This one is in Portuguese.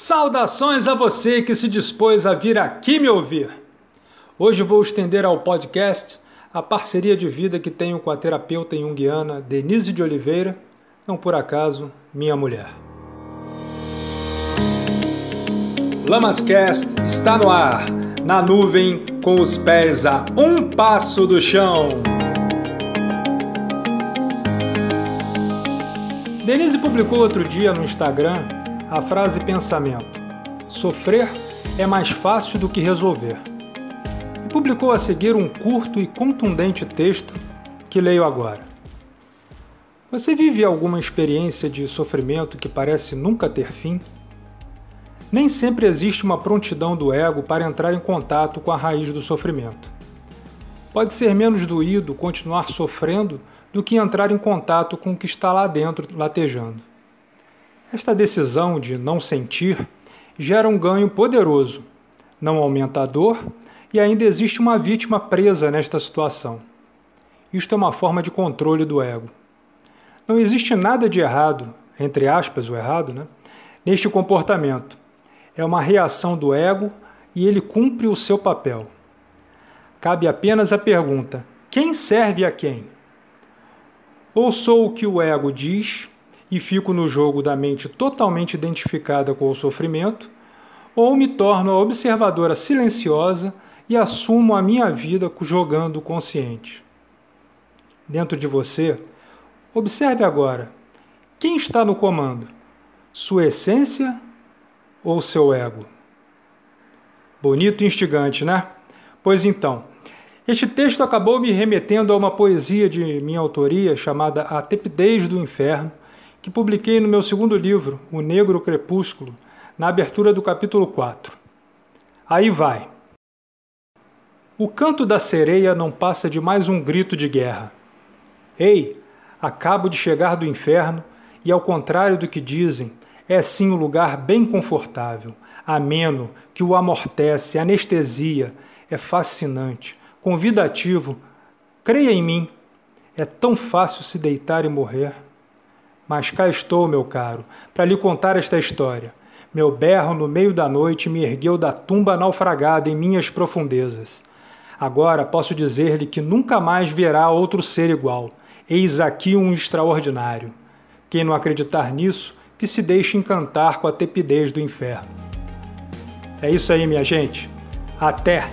Saudações a você que se dispôs a vir aqui me ouvir. Hoje vou estender ao podcast a parceria de vida que tenho com a terapeuta junguiana Denise de Oliveira, não por acaso minha mulher. Lamascast está no ar, na nuvem, com os pés a um passo do chão. Denise publicou outro dia no Instagram a frase pensamento: Sofrer é mais fácil do que resolver. E publicou a seguir um curto e contundente texto que leio agora. Você vive alguma experiência de sofrimento que parece nunca ter fim? Nem sempre existe uma prontidão do ego para entrar em contato com a raiz do sofrimento. Pode ser menos doído continuar sofrendo do que entrar em contato com o que está lá dentro latejando. Esta decisão de não sentir gera um ganho poderoso, não aumenta a dor e ainda existe uma vítima presa nesta situação. Isto é uma forma de controle do ego. Não existe nada de errado, entre aspas, o errado, né, neste comportamento. É uma reação do ego e ele cumpre o seu papel. Cabe apenas a pergunta: quem serve a quem? Ou sou o que o ego diz e fico no jogo da mente totalmente identificada com o sofrimento, ou me torno a observadora silenciosa e assumo a minha vida jogando consciente. Dentro de você, observe agora: quem está no comando? Sua essência ou seu ego? Bonito e instigante, né? Pois então, este texto acabou me remetendo a uma poesia de minha autoria chamada A Tepidez do Inferno, que publiquei no meu segundo livro, O Negro Crepúsculo, na abertura do capítulo 4. Aí vai. O canto da sereia não passa de mais um grito de guerra. Ei, acabo de chegar do inferno e, ao contrário do que dizem, é sim um lugar bem confortável, ameno, que o amortece, anestesia, é fascinante, convidativo. Creia em mim, é tão fácil se deitar e morrer. Mas cá estou, meu caro, para lhe contar esta história. Meu berro no meio da noite me ergueu da tumba naufragada em minhas profundezas. Agora posso dizer-lhe que nunca mais verá outro ser igual. Eis aqui um extraordinário. Quem não acreditar nisso, que se deixe encantar com a tepidez do inferno. É isso aí, minha gente. Até!